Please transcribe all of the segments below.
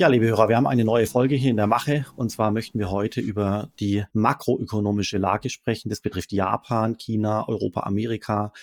Ja, liebe Hörer, wir haben eine neue Folge hier in der Mache und zwar möchten wir heute über die makroökonomische Lage sprechen. Das betrifft Japan, China, Europa, Amerika,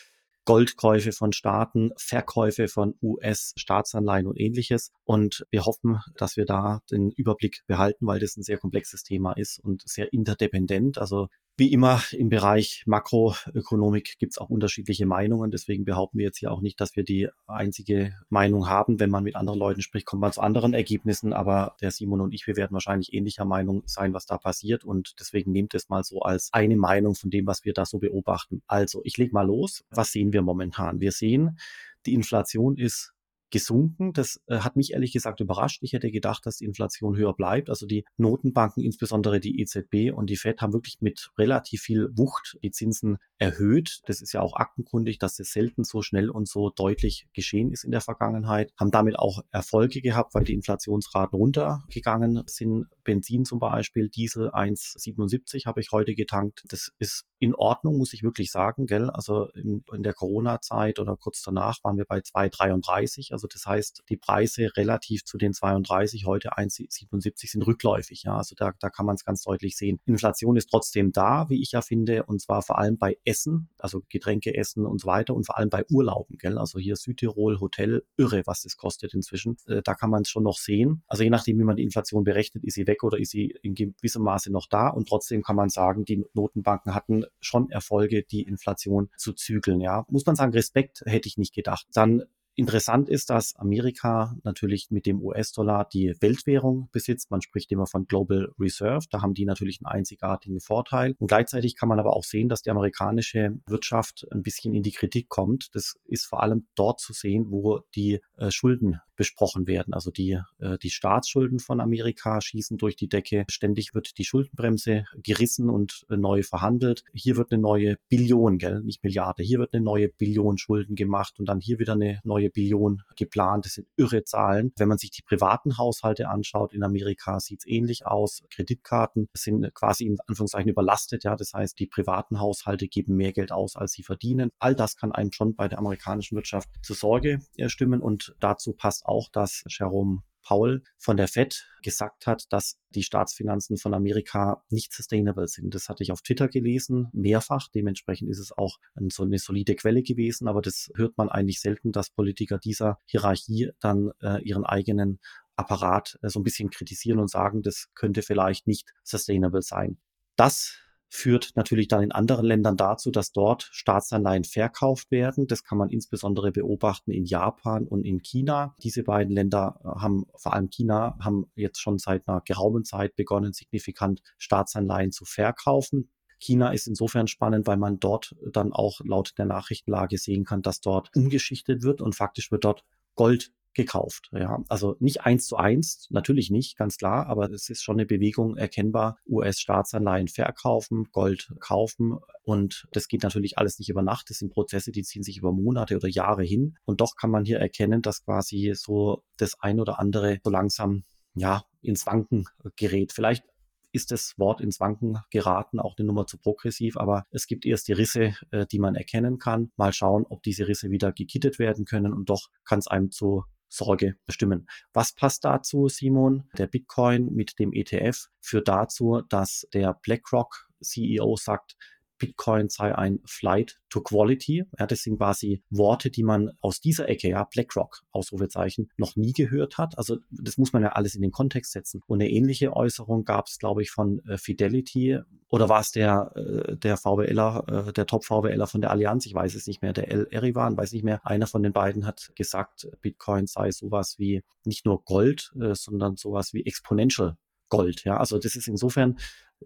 Goldkäufe von Staaten, Verkäufe von US-Staatsanleihen und ähnliches. Und wir hoffen, dass wir da den Überblick behalten, weil das ein sehr komplexes Thema ist und sehr interdependent. Also wie immer im Bereich Makroökonomik gibt es auch unterschiedliche Meinungen. Deswegen behaupten wir jetzt hier auch nicht, dass wir die einzige Meinung haben. Wenn man mit anderen Leuten spricht, kommt man zu anderen Ergebnissen. Aber der Simon und ich, wir werden wahrscheinlich ähnlicher Meinung sein, was da passiert. Und deswegen nehmt es mal so als eine Meinung von dem, was wir da so beobachten. Also, ich leg mal los. Was sehen wir momentan? Wir sehen, die Inflation ist gesunken. Das äh, hat mich ehrlich gesagt überrascht. Ich hätte gedacht, dass die Inflation höher bleibt. Also die Notenbanken, insbesondere die EZB und die Fed, haben wirklich mit relativ viel Wucht die Zinsen erhöht. Das ist ja auch aktenkundig, dass das selten so schnell und so deutlich geschehen ist in der Vergangenheit. Haben damit auch Erfolge gehabt, weil die Inflationsraten runtergegangen sind. Benzin zum Beispiel, Diesel 1,77 habe ich heute getankt. Das ist in Ordnung, muss ich wirklich sagen, gell? Also in, in der Corona-Zeit oder kurz danach waren wir bei 2,33. Also das heißt, die Preise relativ zu den 32, heute 1,77 sind rückläufig. Ja, also da, da kann man es ganz deutlich sehen. Inflation ist trotzdem da, wie ich ja finde, und zwar vor allem bei Essen, also Getränke essen und so weiter und vor allem bei Urlauben, gell? Also hier Südtirol, Hotel, irre, was das kostet inzwischen. Äh, da kann man es schon noch sehen. Also je nachdem, wie man die Inflation berechnet, ist sie weg oder ist sie in gewissem Maße noch da. Und trotzdem kann man sagen, die Notenbanken hatten schon Erfolge, die Inflation zu zügeln. Ja, muss man sagen, Respekt hätte ich nicht gedacht. Dann Interessant ist, dass Amerika natürlich mit dem US-Dollar die Weltwährung besitzt. Man spricht immer von Global Reserve. Da haben die natürlich einen einzigartigen Vorteil. Und gleichzeitig kann man aber auch sehen, dass die amerikanische Wirtschaft ein bisschen in die Kritik kommt. Das ist vor allem dort zu sehen, wo die äh, Schulden besprochen werden. Also die, äh, die Staatsschulden von Amerika schießen durch die Decke. Ständig wird die Schuldenbremse gerissen und äh, neu verhandelt. Hier wird eine neue Billion, gell, nicht Milliarde. Hier wird eine neue Billion Schulden gemacht und dann hier wieder eine neue Billion geplant. Das sind irre Zahlen. Wenn man sich die privaten Haushalte anschaut in Amerika, sieht es ähnlich aus. Kreditkarten sind quasi in Anführungszeichen überlastet. Ja, das heißt, die privaten Haushalte geben mehr Geld aus, als sie verdienen. All das kann einem schon bei der amerikanischen Wirtschaft zur Sorge äh, stimmen und dazu passt auch, dass Jerome Paul von der Fed gesagt hat, dass die Staatsfinanzen von Amerika nicht sustainable sind. Das hatte ich auf Twitter gelesen, mehrfach. Dementsprechend ist es auch so eine solide Quelle gewesen, aber das hört man eigentlich selten, dass Politiker dieser Hierarchie dann äh, ihren eigenen Apparat äh, so ein bisschen kritisieren und sagen, das könnte vielleicht nicht sustainable sein. Das führt natürlich dann in anderen Ländern dazu, dass dort Staatsanleihen verkauft werden. Das kann man insbesondere beobachten in Japan und in China. Diese beiden Länder äh, haben, vor allem China, haben jetzt schon seit einer geraumen Zeit begonnen, signifikant Staatsanleihen zu verkaufen. China ist insofern spannend, weil man dort dann auch laut der Nachrichtenlage sehen kann, dass dort umgeschichtet wird und faktisch wird dort Gold gekauft. Ja, also nicht eins zu eins, natürlich nicht, ganz klar, aber es ist schon eine Bewegung erkennbar. US-Staatsanleihen verkaufen, Gold kaufen und das geht natürlich alles nicht über Nacht. Das sind Prozesse, die ziehen sich über Monate oder Jahre hin und doch kann man hier erkennen, dass quasi so das ein oder andere so langsam ja ins Wanken gerät. Vielleicht ist das Wort ins Wanken geraten, auch eine Nummer zu progressiv, aber es gibt erst die Risse, äh, die man erkennen kann. Mal schauen, ob diese Risse wieder gekittet werden können und doch kann es einem zu Sorge bestimmen. Was passt dazu, Simon? Der Bitcoin mit dem ETF führt dazu, dass der BlackRock CEO sagt, Bitcoin sei ein Flight to Quality. Ja, das sind quasi Worte, die man aus dieser Ecke, ja, BlackRock, Ausrufezeichen, noch nie gehört hat. Also das muss man ja alles in den Kontext setzen. Und eine ähnliche Äußerung gab es, glaube ich, von äh, Fidelity oder war es der, äh, der VWLer, äh, der Top-VWLer von der Allianz? Ich weiß es nicht mehr. Der El Erivan, weiß nicht mehr. Einer von den beiden hat gesagt, Bitcoin sei sowas wie nicht nur Gold, äh, sondern sowas wie Exponential Gold. Ja, also das ist insofern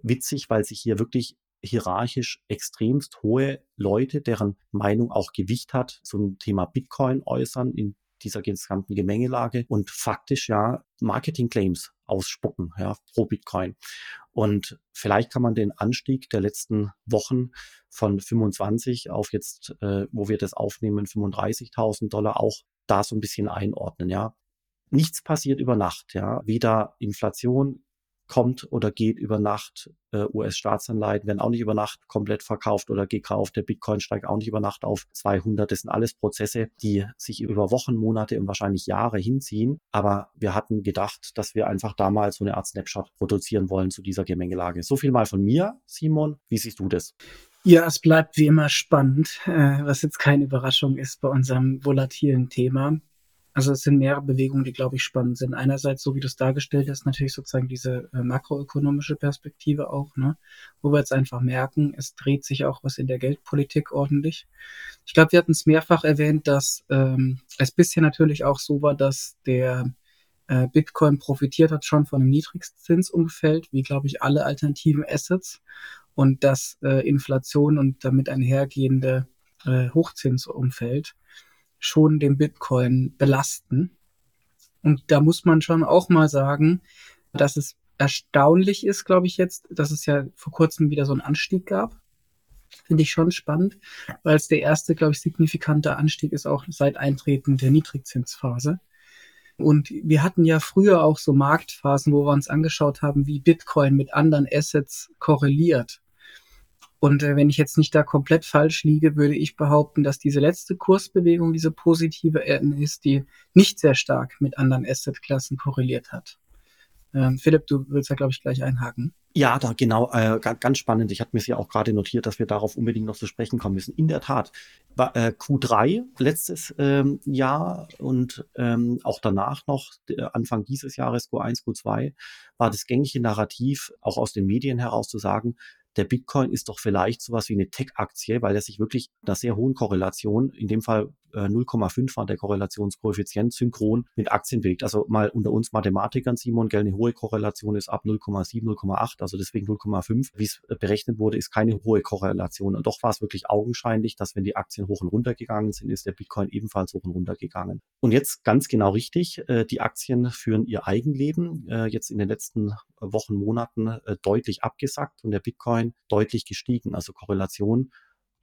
witzig, weil sich hier wirklich hierarchisch extremst hohe Leute, deren Meinung auch Gewicht hat, zum Thema Bitcoin äußern in dieser gesamten Gemengelage und faktisch ja Marketing-Claims ausspucken, ja, pro Bitcoin. Und vielleicht kann man den Anstieg der letzten Wochen von 25 auf jetzt, äh, wo wir das aufnehmen, 35.000 Dollar auch da so ein bisschen einordnen, ja. Nichts passiert über Nacht, ja. Weder Inflation, kommt oder geht über Nacht. Äh, US-Staatsanleihen werden auch nicht über Nacht komplett verkauft oder gekauft. Der Bitcoin steigt auch nicht über Nacht auf 200. Das sind alles Prozesse, die sich über Wochen, Monate und wahrscheinlich Jahre hinziehen. Aber wir hatten gedacht, dass wir einfach da mal so eine Art Snapshot produzieren wollen zu dieser Gemengelage. So viel mal von mir, Simon. Wie siehst du das? Ja, es bleibt wie immer spannend, äh, was jetzt keine Überraschung ist bei unserem volatilen Thema. Also es sind mehrere Bewegungen, die, glaube ich, spannend sind. Einerseits, so wie du es dargestellt hast, natürlich sozusagen diese äh, makroökonomische Perspektive auch, ne? wo wir jetzt einfach merken, es dreht sich auch was in der Geldpolitik ordentlich. Ich glaube, wir hatten es mehrfach erwähnt, dass ähm, es bisher natürlich auch so war, dass der äh, Bitcoin profitiert hat schon von einem Niedrigzinsumfeld, wie, glaube ich, alle alternativen Assets und dass äh, Inflation und damit einhergehende äh, Hochzinsumfeld schon den Bitcoin belasten. Und da muss man schon auch mal sagen, dass es erstaunlich ist, glaube ich jetzt, dass es ja vor kurzem wieder so einen Anstieg gab. Finde ich schon spannend, weil es der erste, glaube ich, signifikante Anstieg ist auch seit Eintreten der Niedrigzinsphase. Und wir hatten ja früher auch so Marktphasen, wo wir uns angeschaut haben, wie Bitcoin mit anderen Assets korreliert. Und äh, wenn ich jetzt nicht da komplett falsch liege, würde ich behaupten, dass diese letzte Kursbewegung, diese positive ist, die nicht sehr stark mit anderen Assetklassen korreliert hat. Ähm, Philipp, du willst da, glaube ich, gleich einhaken. Ja, da genau, äh, ganz spannend. Ich hatte mir ja auch gerade notiert, dass wir darauf unbedingt noch zu sprechen kommen müssen. In der Tat, äh, Q3 letztes ähm, Jahr und ähm, auch danach noch, Anfang dieses Jahres, Q1, Q2, war das gängige Narrativ, auch aus den Medien heraus zu sagen, der Bitcoin ist doch vielleicht sowas wie eine Tech-Aktie, weil er sich wirklich einer sehr hohen Korrelation, in dem Fall äh, 0,5 war der Korrelationskoeffizient, synchron mit Aktien bewegt. Also mal unter uns Mathematikern, Simon, gell, eine hohe Korrelation ist ab 0,7, 0,8, also deswegen 0,5. Wie es äh, berechnet wurde, ist keine hohe Korrelation. Und doch war es wirklich augenscheinlich, dass wenn die Aktien hoch und runter gegangen sind, ist der Bitcoin ebenfalls hoch und runter gegangen. Und jetzt ganz genau richtig, äh, die Aktien führen ihr Eigenleben, äh, jetzt in den letzten Wochen, Monaten äh, deutlich abgesackt und der Bitcoin deutlich gestiegen. Also Korrelation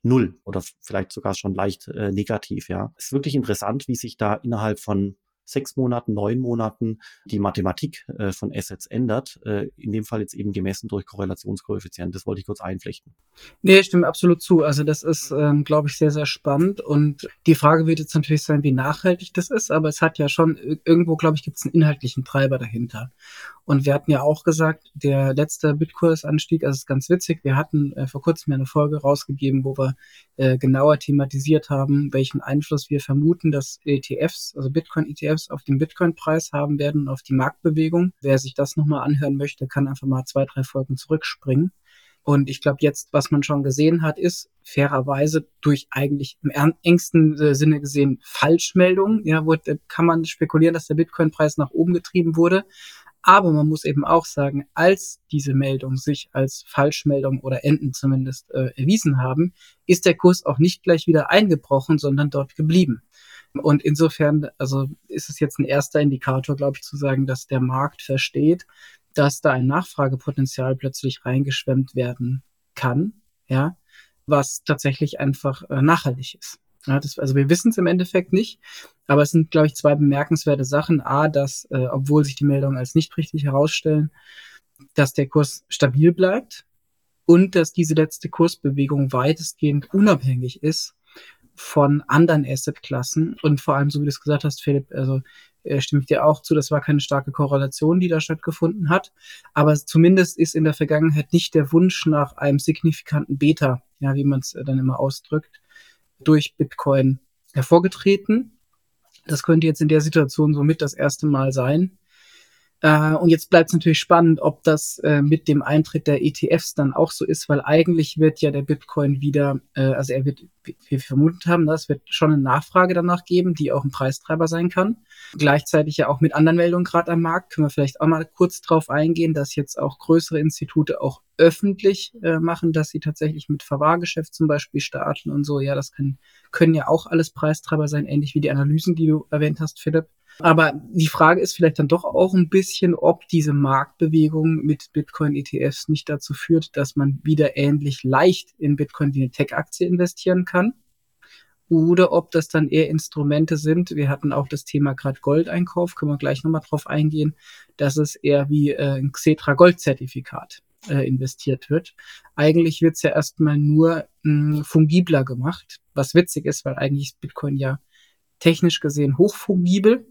null oder vielleicht sogar schon leicht äh, negativ. Ja, es ist wirklich interessant, wie sich da innerhalb von sechs Monaten, neun Monaten die Mathematik äh, von Assets ändert. Äh, in dem Fall jetzt eben gemessen durch Korrelationskoeffizient. Das wollte ich kurz einflechten. Nee, stimme absolut zu. Also das ist, ähm, glaube ich, sehr, sehr spannend. Und die Frage wird jetzt natürlich sein, wie nachhaltig das ist. Aber es hat ja schon irgendwo, glaube ich, gibt es einen inhaltlichen Treiber dahinter. Und wir hatten ja auch gesagt, der letzte Bitkursanstieg, also ist ganz witzig, wir hatten äh, vor kurzem eine Folge rausgegeben, wo wir äh, genauer thematisiert haben, welchen Einfluss wir vermuten, dass ETFs, also Bitcoin-ETFs auf den Bitcoin-Preis haben werden und auf die Marktbewegung. Wer sich das nochmal anhören möchte, kann einfach mal zwei, drei Folgen zurückspringen. Und ich glaube, jetzt, was man schon gesehen hat, ist fairerweise durch eigentlich im engsten äh, Sinne gesehen Falschmeldungen. Ja, wo, kann man spekulieren, dass der Bitcoin-Preis nach oben getrieben wurde. Aber man muss eben auch sagen, als diese Meldung sich als Falschmeldung oder Enden zumindest äh, erwiesen haben, ist der Kurs auch nicht gleich wieder eingebrochen, sondern dort geblieben. Und insofern, also ist es jetzt ein erster Indikator, glaube ich, zu sagen, dass der Markt versteht, dass da ein Nachfragepotenzial plötzlich reingeschwemmt werden kann, ja, was tatsächlich einfach äh, nachhaltig ist. Ja, das, also wir wissen es im Endeffekt nicht, aber es sind, glaube ich, zwei bemerkenswerte Sachen. A, dass, äh, obwohl sich die Meldungen als nicht richtig herausstellen, dass der Kurs stabil bleibt und dass diese letzte Kursbewegung weitestgehend unabhängig ist von anderen Assetklassen und vor allem, so wie du es gesagt hast, Philipp, also äh, stimme ich dir auch zu, das war keine starke Korrelation, die da stattgefunden hat, aber zumindest ist in der Vergangenheit nicht der Wunsch nach einem signifikanten Beta, ja, wie man es äh, dann immer ausdrückt, durch Bitcoin hervorgetreten. Das könnte jetzt in der Situation somit das erste Mal sein. Äh, und jetzt bleibt es natürlich spannend, ob das äh, mit dem Eintritt der ETFs dann auch so ist, weil eigentlich wird ja der Bitcoin wieder, äh, also er wird, wie wir vermutet haben, das wird schon eine Nachfrage danach geben, die auch ein Preistreiber sein kann. Gleichzeitig ja auch mit anderen Meldungen gerade am Markt, können wir vielleicht auch mal kurz drauf eingehen, dass jetzt auch größere Institute auch öffentlich äh, machen, dass sie tatsächlich mit Verwahrgeschäft zum Beispiel starten und so. Ja, das können, können ja auch alles Preistreiber sein, ähnlich wie die Analysen, die du erwähnt hast, Philipp. Aber die Frage ist vielleicht dann doch auch ein bisschen, ob diese Marktbewegung mit Bitcoin-ETFs nicht dazu führt, dass man wieder ähnlich leicht in Bitcoin wie eine Tech-Aktie investieren kann. oder ob das dann eher Instrumente sind. Wir hatten auch das Thema gerade Goldeinkauf, können wir gleich nochmal drauf eingehen, dass es eher wie äh, ein Xetra Goldzertifikat äh, investiert wird. Eigentlich wird es ja erstmal nur mh, fungibler gemacht, was witzig ist, weil eigentlich ist Bitcoin ja technisch gesehen hochfungibel,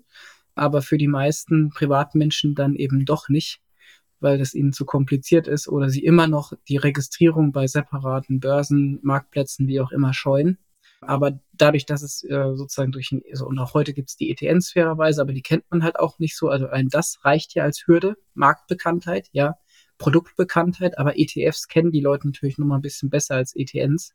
aber für die meisten Privatmenschen dann eben doch nicht weil das ihnen zu kompliziert ist oder sie immer noch die Registrierung bei separaten Börsen, Marktplätzen, wie auch immer scheuen. Aber dadurch, dass es äh, sozusagen durch, ein, also, und auch heute gibt es die ETNs fairerweise, aber die kennt man halt auch nicht so. Also ein das reicht ja als Hürde, Marktbekanntheit, ja, Produktbekanntheit, aber ETFs kennen die Leute natürlich noch mal ein bisschen besser als ETNs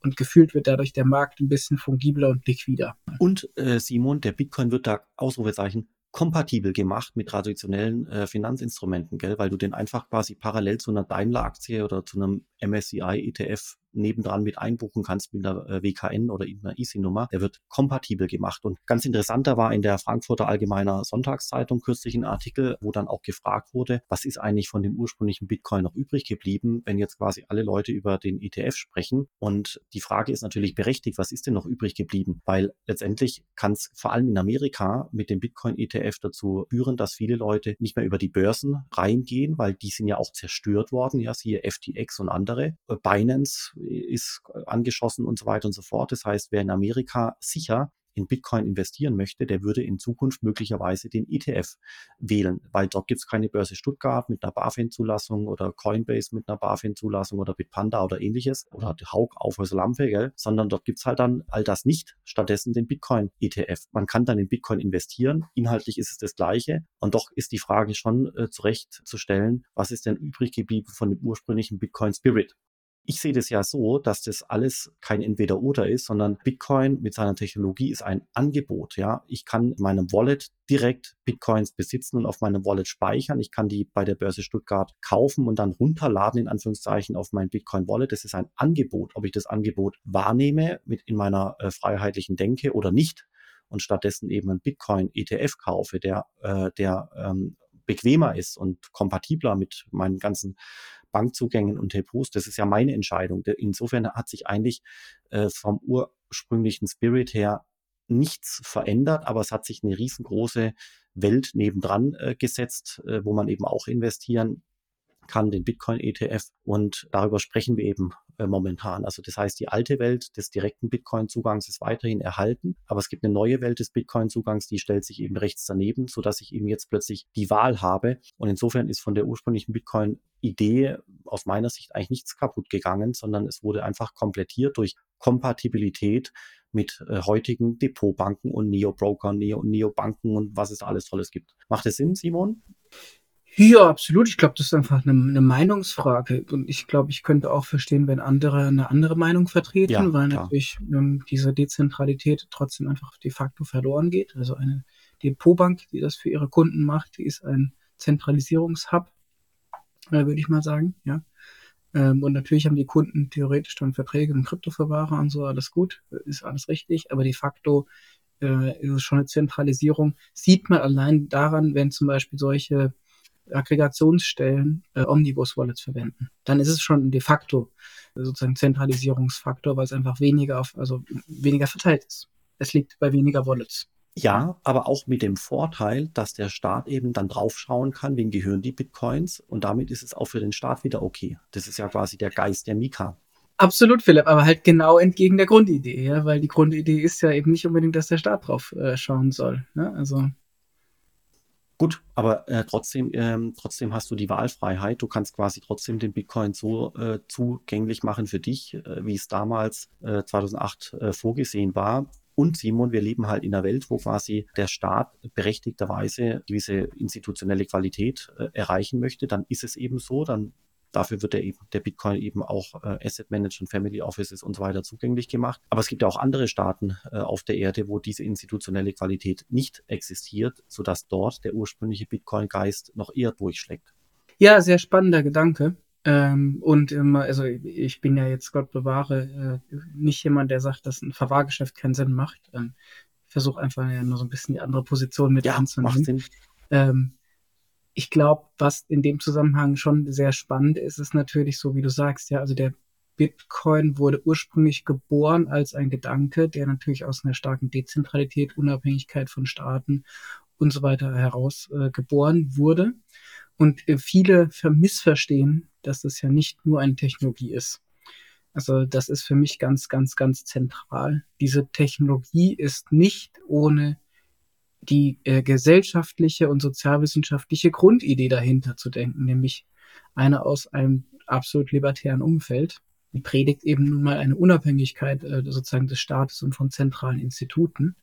und gefühlt wird dadurch der Markt ein bisschen fungibler und liquider. Und äh, Simon, der Bitcoin wird da Ausrufezeichen kompatibel gemacht mit traditionellen äh, Finanzinstrumenten, gell? weil du den einfach quasi parallel zu einer Daimler-Aktie oder zu einem MSCI-ETF nebendran mit einbuchen kannst mit einer äh, WKN oder einer Easy-Nummer. Der wird kompatibel gemacht. Und ganz interessanter war in der Frankfurter Allgemeiner Sonntagszeitung kürzlich ein Artikel, wo dann auch gefragt wurde, was ist eigentlich von dem ursprünglichen Bitcoin noch übrig geblieben, wenn jetzt quasi alle Leute über den ETF sprechen. Und die Frage ist natürlich berechtigt, was ist denn noch übrig geblieben? Weil letztendlich kann es vor allem in Amerika mit dem Bitcoin-ETF dazu führen, dass viele Leute nicht mehr über die Börsen reingehen, weil die sind ja auch zerstört worden, ja, siehe FTX und andere. Binance ist angeschossen und so weiter und so fort. Das heißt, wer in Amerika sicher in Bitcoin investieren möchte, der würde in Zukunft möglicherweise den ETF wählen, weil dort gibt es keine Börse Stuttgart mit einer BaFin-Zulassung oder Coinbase mit einer BaFin-Zulassung oder Bitpanda oder ähnliches oder Haug auf Lampe, gell? sondern dort gibt es halt dann all das nicht. Stattdessen den Bitcoin-ETF. Man kann dann in Bitcoin investieren. Inhaltlich ist es das Gleiche. Und doch ist die Frage schon äh, zurecht zu stellen, was ist denn übrig geblieben von dem ursprünglichen Bitcoin Spirit? Ich sehe das ja so, dass das alles kein Entweder-Oder ist, sondern Bitcoin mit seiner Technologie ist ein Angebot. Ja, ich kann in meinem Wallet direkt Bitcoins besitzen und auf meinem Wallet speichern. Ich kann die bei der Börse Stuttgart kaufen und dann runterladen in Anführungszeichen auf mein Bitcoin Wallet. Das ist ein Angebot. Ob ich das Angebot wahrnehme mit in meiner äh, freiheitlichen Denke oder nicht und stattdessen eben einen Bitcoin ETF kaufe, der äh, der ähm, bequemer ist und kompatibler mit meinen ganzen Bankzugängen und Depots. Das ist ja meine Entscheidung. Insofern hat sich eigentlich äh, vom ursprünglichen Spirit her nichts verändert, aber es hat sich eine riesengroße Welt nebendran äh, gesetzt, äh, wo man eben auch investieren kann, den Bitcoin-ETF. Und darüber sprechen wir eben äh, momentan. Also das heißt, die alte Welt des direkten Bitcoin-Zugangs ist weiterhin erhalten, aber es gibt eine neue Welt des Bitcoin-Zugangs, die stellt sich eben rechts daneben, sodass ich eben jetzt plötzlich die Wahl habe. Und insofern ist von der ursprünglichen Bitcoin-Idee aus meiner Sicht eigentlich nichts kaputt gegangen, sondern es wurde einfach komplettiert durch Kompatibilität mit äh, heutigen Depotbanken und Neo-Brokern, Neo- Neo-Banken und was es alles Tolles gibt. Macht es Sinn, Simon? Ja, absolut. Ich glaube, das ist einfach eine, eine Meinungsfrage. Und ich glaube, ich könnte auch verstehen, wenn andere eine andere Meinung vertreten, ja, weil klar. natürlich ähm, diese Dezentralität trotzdem einfach de facto verloren geht. Also eine Depotbank, die das für ihre Kunden macht, die ist ein Zentralisierungshub, äh, würde ich mal sagen. Ja. Ähm, und natürlich haben die Kunden theoretisch dann Verträge mit Kryptoverwahrer und so, alles gut, ist alles richtig. Aber de facto äh, ist es schon eine Zentralisierung. Sieht man allein daran, wenn zum Beispiel solche Aggregationsstellen äh, Omnibus-Wallets verwenden. Dann ist es schon de facto sozusagen Zentralisierungsfaktor, weil es einfach weniger auf, also weniger verteilt ist. Es liegt bei weniger Wallets. Ja, aber auch mit dem Vorteil, dass der Staat eben dann draufschauen kann, wem gehören die Bitcoins und damit ist es auch für den Staat wieder okay. Das ist ja quasi der Geist der Mika. Absolut, Philipp, aber halt genau entgegen der Grundidee, ja, weil die Grundidee ist ja eben nicht unbedingt, dass der Staat drauf äh, schauen soll. Ne? Also Gut, aber äh, trotzdem, ähm, trotzdem hast du die Wahlfreiheit. Du kannst quasi trotzdem den Bitcoin so äh, zugänglich machen für dich, äh, wie es damals 2008 äh, äh, vorgesehen war. Und Simon, wir leben halt in einer Welt, wo quasi der Staat berechtigterweise gewisse institutionelle Qualität äh, erreichen möchte. Dann ist es eben so, dann Dafür wird der, eben, der Bitcoin eben auch äh, Asset Management, Family Offices und so weiter zugänglich gemacht. Aber es gibt ja auch andere Staaten äh, auf der Erde, wo diese institutionelle Qualität nicht existiert, sodass dort der ursprüngliche Bitcoin-Geist noch eher durchschlägt. Ja, sehr spannender Gedanke. Ähm, und immer, also ich bin ja jetzt, Gott bewahre, äh, nicht jemand, der sagt, dass ein Verwahrgeschäft keinen Sinn macht. Ähm, ich versuche einfach ja nur so ein bisschen die andere Position mit ja, anzunehmen. Macht Sinn. Ähm, ich glaube, was in dem Zusammenhang schon sehr spannend ist, ist natürlich so, wie du sagst, ja, also der Bitcoin wurde ursprünglich geboren als ein Gedanke, der natürlich aus einer starken Dezentralität, Unabhängigkeit von Staaten und so weiter heraus äh, geboren wurde. Und äh, viele missverstehen, dass das ja nicht nur eine Technologie ist. Also das ist für mich ganz, ganz, ganz zentral. Diese Technologie ist nicht ohne die äh, gesellschaftliche und sozialwissenschaftliche Grundidee dahinter zu denken, nämlich eine aus einem absolut libertären Umfeld. Die predigt eben nun mal eine Unabhängigkeit äh, sozusagen des Staates und von zentralen Instituten.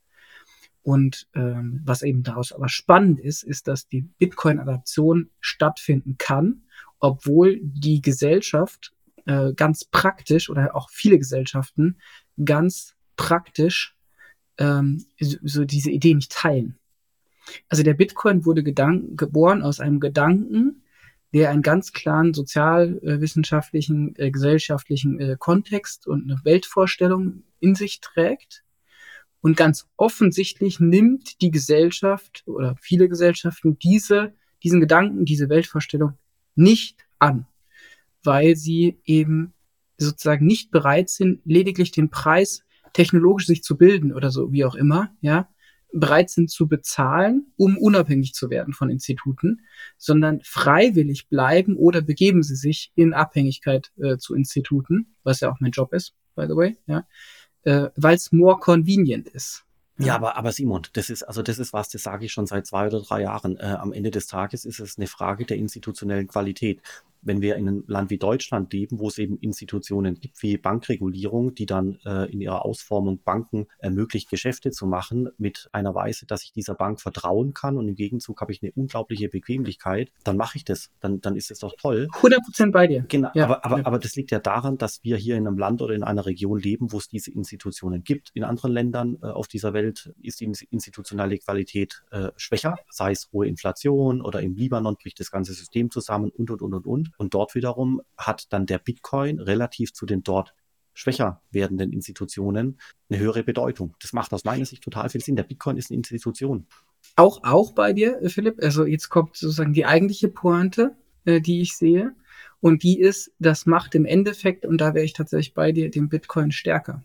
Und ähm, was eben daraus aber spannend ist, ist, dass die Bitcoin-Adaption stattfinden kann, obwohl die Gesellschaft äh, ganz praktisch oder auch viele Gesellschaften ganz praktisch ähm, so, diese Idee nicht teilen. Also der Bitcoin wurde geboren aus einem Gedanken, der einen ganz klaren sozialwissenschaftlichen, äh, gesellschaftlichen äh, Kontext und eine Weltvorstellung in sich trägt. Und ganz offensichtlich nimmt die Gesellschaft oder viele Gesellschaften diese, diesen Gedanken, diese Weltvorstellung nicht an weil sie eben sozusagen nicht bereit sind, lediglich den Preis technologisch sich zu bilden oder so, wie auch immer, ja, bereit sind zu bezahlen, um unabhängig zu werden von Instituten, sondern freiwillig bleiben oder begeben sie sich in Abhängigkeit äh, zu Instituten, was ja auch mein Job ist, by the way, ja, äh, weil es more convenient ist. Ja, aber, aber Simon, das ist, also das ist was, das sage ich schon seit zwei oder drei Jahren. Äh, am Ende des Tages ist es eine Frage der institutionellen Qualität wenn wir in einem Land wie Deutschland leben, wo es eben Institutionen gibt wie Bankregulierung, die dann äh, in ihrer Ausformung Banken ermöglicht, Geschäfte zu machen mit einer Weise, dass ich dieser Bank vertrauen kann und im Gegenzug habe ich eine unglaubliche Bequemlichkeit, dann mache ich das. Dann, dann ist es doch toll. 100 Prozent bei dir. Genau, ja, aber, aber, ja. aber das liegt ja daran, dass wir hier in einem Land oder in einer Region leben, wo es diese Institutionen gibt. In anderen Ländern äh, auf dieser Welt ist die institutionelle Qualität äh, schwächer, sei es hohe Inflation oder im Libanon bricht das ganze System zusammen und, und, und, und, und. Und dort wiederum hat dann der Bitcoin relativ zu den dort schwächer werdenden Institutionen eine höhere Bedeutung. Das macht aus meiner Sicht total viel Sinn. Der Bitcoin ist eine Institution. Auch, auch bei dir, äh, Philipp. Also jetzt kommt sozusagen die eigentliche Pointe, äh, die ich sehe. Und die ist, das macht im Endeffekt, und da wäre ich tatsächlich bei dir, den Bitcoin stärker.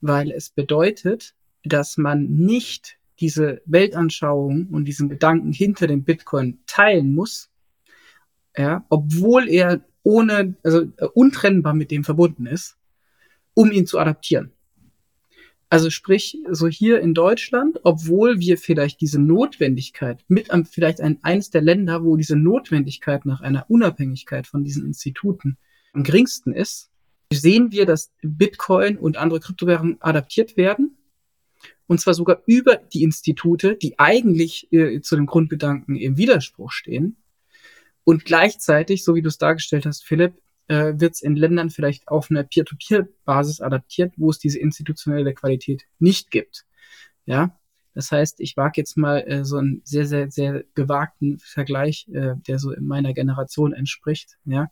Weil es bedeutet, dass man nicht diese Weltanschauung und diesen Gedanken hinter dem Bitcoin teilen muss, ja, obwohl er ohne, also äh, untrennbar mit dem verbunden ist, um ihn zu adaptieren. Also sprich, so hier in Deutschland, obwohl wir vielleicht diese Notwendigkeit mit am, vielleicht ein, eines der Länder, wo diese Notwendigkeit nach einer Unabhängigkeit von diesen Instituten am geringsten ist, sehen wir, dass Bitcoin und andere Kryptowährungen adaptiert werden. Und zwar sogar über die Institute, die eigentlich äh, zu dem Grundgedanken im Widerspruch stehen. Und gleichzeitig, so wie du es dargestellt hast, Philipp, äh, wird es in Ländern vielleicht auf einer Peer-to-Peer-Basis adaptiert, wo es diese institutionelle Qualität nicht gibt. Ja, das heißt, ich wage jetzt mal äh, so einen sehr, sehr, sehr gewagten Vergleich, äh, der so in meiner Generation entspricht. Ja,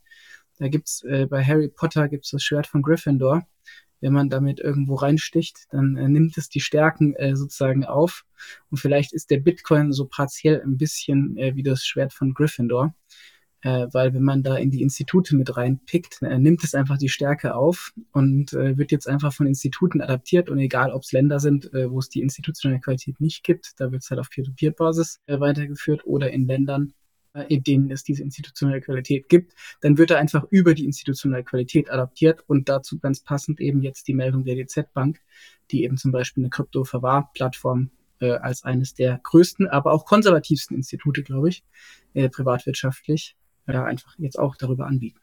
da gibt's äh, bei Harry Potter gibt's das Schwert von Gryffindor wenn man damit irgendwo reinsticht, dann äh, nimmt es die Stärken äh, sozusagen auf. Und vielleicht ist der Bitcoin so partiell ein bisschen äh, wie das Schwert von Gryffindor. Äh, weil wenn man da in die Institute mit reinpickt, äh, nimmt es einfach die Stärke auf und äh, wird jetzt einfach von Instituten adaptiert und egal, ob es Länder sind, wo es die institutionelle Qualität nicht gibt, da wird es halt auf Peer-to-Peer-Basis weitergeführt oder in Ländern, in denen es diese institutionelle Qualität gibt, dann wird er einfach über die institutionelle Qualität adaptiert und dazu ganz passend eben jetzt die Meldung der DZ Bank, die eben zum Beispiel eine Krypto-Verwahrplattform äh, als eines der größten, aber auch konservativsten Institute, glaube ich, äh, privatwirtschaftlich, äh, einfach jetzt auch darüber anbieten.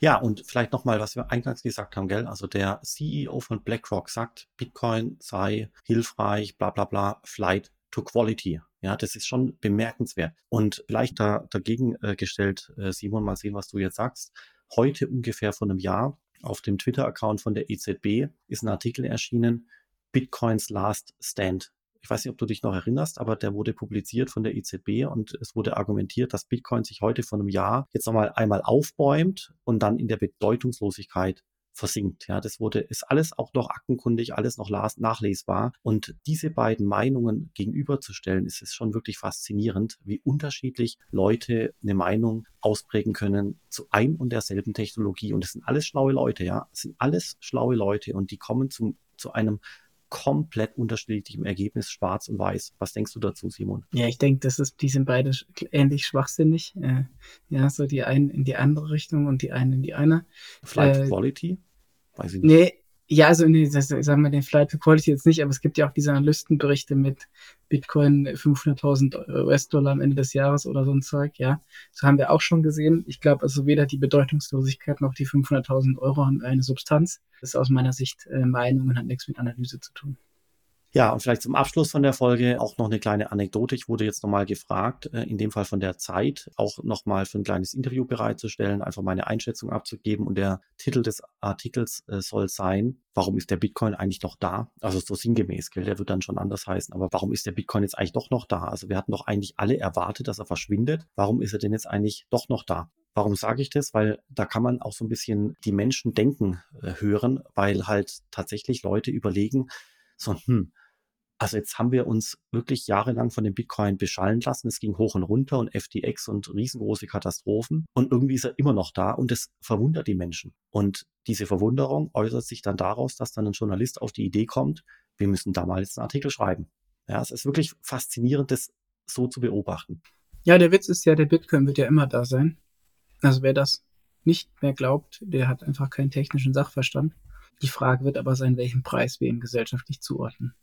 Ja, und vielleicht nochmal, was wir eingangs gesagt haben, gell? Also der CEO von BlackRock sagt, Bitcoin sei hilfreich, bla bla bla, Flight to Quality. Ja, das ist schon bemerkenswert. Und vielleicht da, dagegen äh, gestellt, äh, Simon, mal sehen, was du jetzt sagst. Heute ungefähr vor einem Jahr auf dem Twitter-Account von der EZB ist ein Artikel erschienen, Bitcoins Last Stand. Ich weiß nicht, ob du dich noch erinnerst, aber der wurde publiziert von der EZB und es wurde argumentiert, dass Bitcoin sich heute vor einem Jahr jetzt nochmal einmal aufbäumt und dann in der Bedeutungslosigkeit versinkt. Ja, das wurde, ist alles auch noch aktenkundig, alles noch nachlesbar. Und diese beiden Meinungen gegenüberzustellen, ist es schon wirklich faszinierend, wie unterschiedlich Leute eine Meinung ausprägen können zu ein und derselben Technologie. Und es sind alles schlaue Leute, ja. Es sind alles schlaue Leute und die kommen zum, zu einem komplett unterschiedlichem Ergebnis, schwarz und weiß. Was denkst du dazu, Simon? Ja, ich denke, das ist, die sind beide ähnlich schwachsinnig. Äh, ja, so die einen in die andere Richtung und die einen in die eine. Flight äh, Quality? Weiß ich nicht. Nee, ja, also nee, das, sagen wir den Flight to Quality jetzt nicht, aber es gibt ja auch diese Analystenberichte mit Bitcoin 500.000 US-Dollar am Ende des Jahres oder so ein Zeug, ja. So haben wir auch schon gesehen. Ich glaube, also weder die Bedeutungslosigkeit noch die 500.000 Euro haben eine Substanz. Das ist aus meiner Sicht äh, Meinung und hat nichts mit Analyse zu tun. Ja, und vielleicht zum Abschluss von der Folge auch noch eine kleine Anekdote. Ich wurde jetzt nochmal gefragt, äh, in dem Fall von der Zeit, auch nochmal für ein kleines Interview bereitzustellen, einfach meine Einschätzung abzugeben. Und der Titel des Artikels äh, soll sein, warum ist der Bitcoin eigentlich noch da? Also so sinngemäß, gell? der wird dann schon anders heißen. Aber warum ist der Bitcoin jetzt eigentlich doch noch da? Also wir hatten doch eigentlich alle erwartet, dass er verschwindet. Warum ist er denn jetzt eigentlich doch noch da? Warum sage ich das? Weil da kann man auch so ein bisschen die Menschen denken äh, hören, weil halt tatsächlich Leute überlegen, so, hm, also jetzt haben wir uns wirklich jahrelang von dem Bitcoin beschallen lassen. Es ging hoch und runter und FTX und riesengroße Katastrophen. Und irgendwie ist er immer noch da und es verwundert die Menschen. Und diese Verwunderung äußert sich dann daraus, dass dann ein Journalist auf die Idee kommt, wir müssen da mal jetzt einen Artikel schreiben. Ja, es ist wirklich faszinierend, das so zu beobachten. Ja, der Witz ist ja, der Bitcoin wird ja immer da sein. Also wer das nicht mehr glaubt, der hat einfach keinen technischen Sachverstand. Die Frage wird aber sein, welchen Preis wir ihm gesellschaftlich zuordnen.